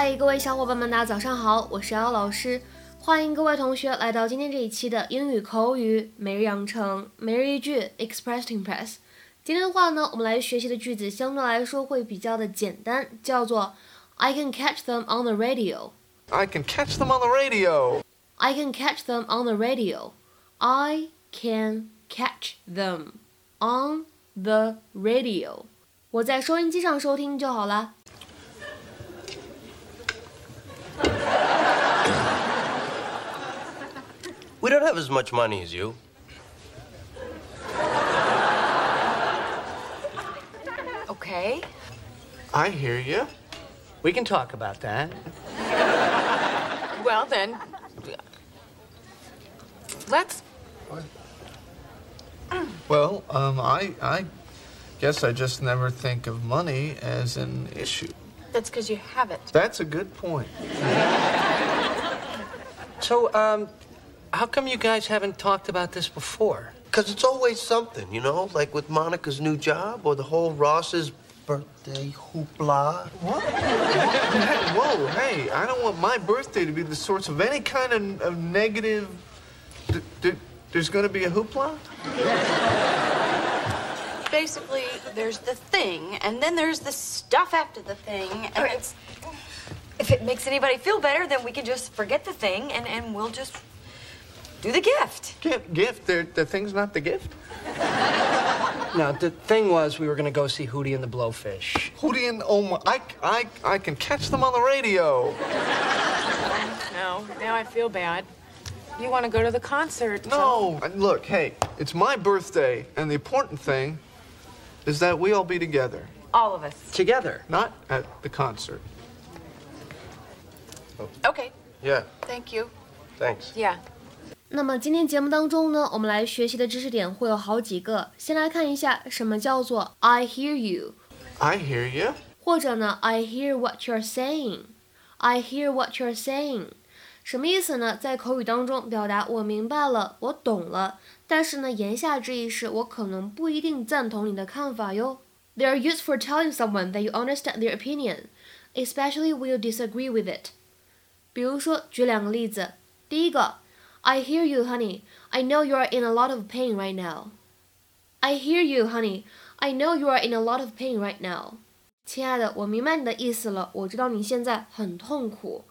嗨，各位小伙伴们，大家早上好，我是姚老师，欢迎各位同学来到今天这一期的英语口语每日养成每日一句 Express to Impress。今天的话呢，我们来学习的句子相对来说会比较的简单，叫做 I can catch them on the radio。I can catch them on the radio. I can catch them on the radio. I can catch them on the radio. 我在收音机上收听就好了。We don't have as much money as you. Okay. I hear you. We can talk about that. Well, then, let's. Well, um, I, I guess I just never think of money as an issue. That's because you have it. That's a good point. So, um, how come you guys haven't talked about this before? Because it's always something, you know, like with Monica's new job or the whole Ross's birthday hoopla. What? hey, whoa, hey, I don't want my birthday to be the source of any kind of, of negative. D- d- there's going to be a hoopla? Basically, there's the thing, and then there's the stuff after the thing, and it's. If it makes anybody feel better, then we can just forget the thing, and, and we'll just do the gift. Gift, gift. The, the thing's not the gift. No, the thing was we were going to go see Hootie and the Blowfish. Hootie and oh my, I, I, I can catch them on the radio. No, now I feel bad. You want to go to the concert? No, and look, hey, it's my birthday, and the important thing is that we all be together, All of us. Together. not at the concert. Okay. Yeah, Thank you. thanks. Yeah. 那么今天节目当中呢，我们来学习的知识点会有好几个。先来看一下什么叫做 I hear you，I hear you. 或者呢 I hear what you're saying。I hear what you're saying，什么意思呢？在口语当中表达我明白了，我懂了，但是呢，言下之意是我可能不一定赞同你的看法哟。They are used for telling someone that you understand their opinion, especially when you disagree with it. 比如说，举两个例子。第一个 ，I hear you, honey. I know you are in a lot of pain right now. I hear you, honey. I know you are in a lot of pain right now. 亲爱的，我明白你的意思了，我知道你现在很痛苦。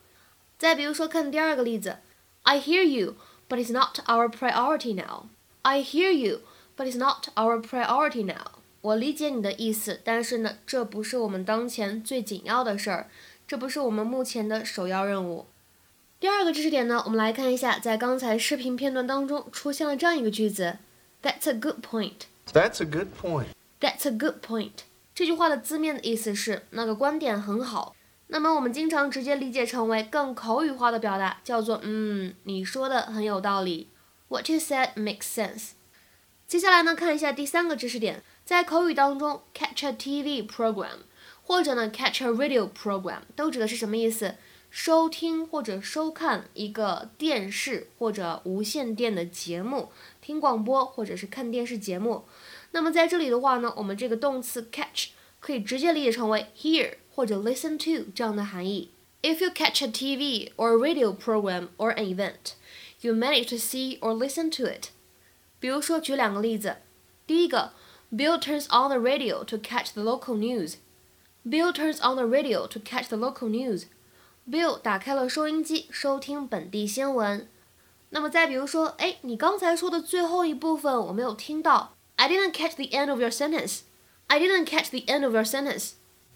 再比如说，看第二个例子，I hear you, but it's not our priority now. I hear you, but it's not our priority now. 我理解你的意思，但是呢，这不是我们当前最紧要的事儿，这不是我们目前的首要任务。 第二个知识点呢，我们来看一下，在刚才视频片段当中出现了这样一个句子：That's a good point. That's a good point. That's a good point. 这句话的字面的意思是那个观点很好。那么我们经常直接理解成为更口语化的表达，叫做嗯，你说的很有道理。What you said makes sense. 接下来呢，看一下第三个知识点，在口语当中，catch a TV program 或者呢 catch a radio program 都指的是什么意思？收听或者收看一个电视或者无线电的节目，听广播或者是看电视节目。那么在这里的话呢，我们这个动词 catch 可以直接理解成为 hear 或者 listen to 这样的含义。If you catch a TV or radio program or an event, you manage to see or listen to it. 比如说，举两个例子。第一个，Bill turns on the radio to catch the local news. Bill turns on the radio to catch the local news. Bill 打开了收音机，收听本地新闻。那么再比如说，哎，你刚才说的最后一部分我没有听到。I didn't catch the end of your sentence. I didn't catch the end of your sentence.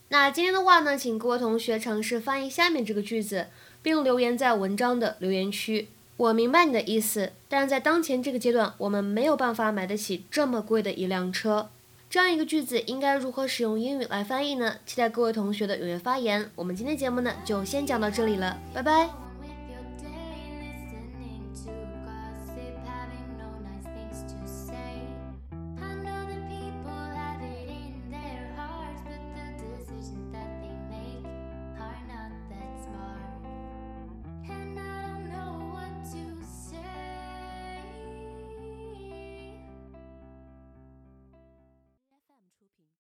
那今天的话呢，请各位同学尝试翻译下面这个句子，并留言在文章的留言区。我明白你的意思，但是在当前这个阶段，我们没有办法买得起这么贵的一辆车。这样一个句子应该如何使用英语来翻译呢？期待各位同学的踊跃发言。我们今天节目呢就先讲到这里了，拜拜。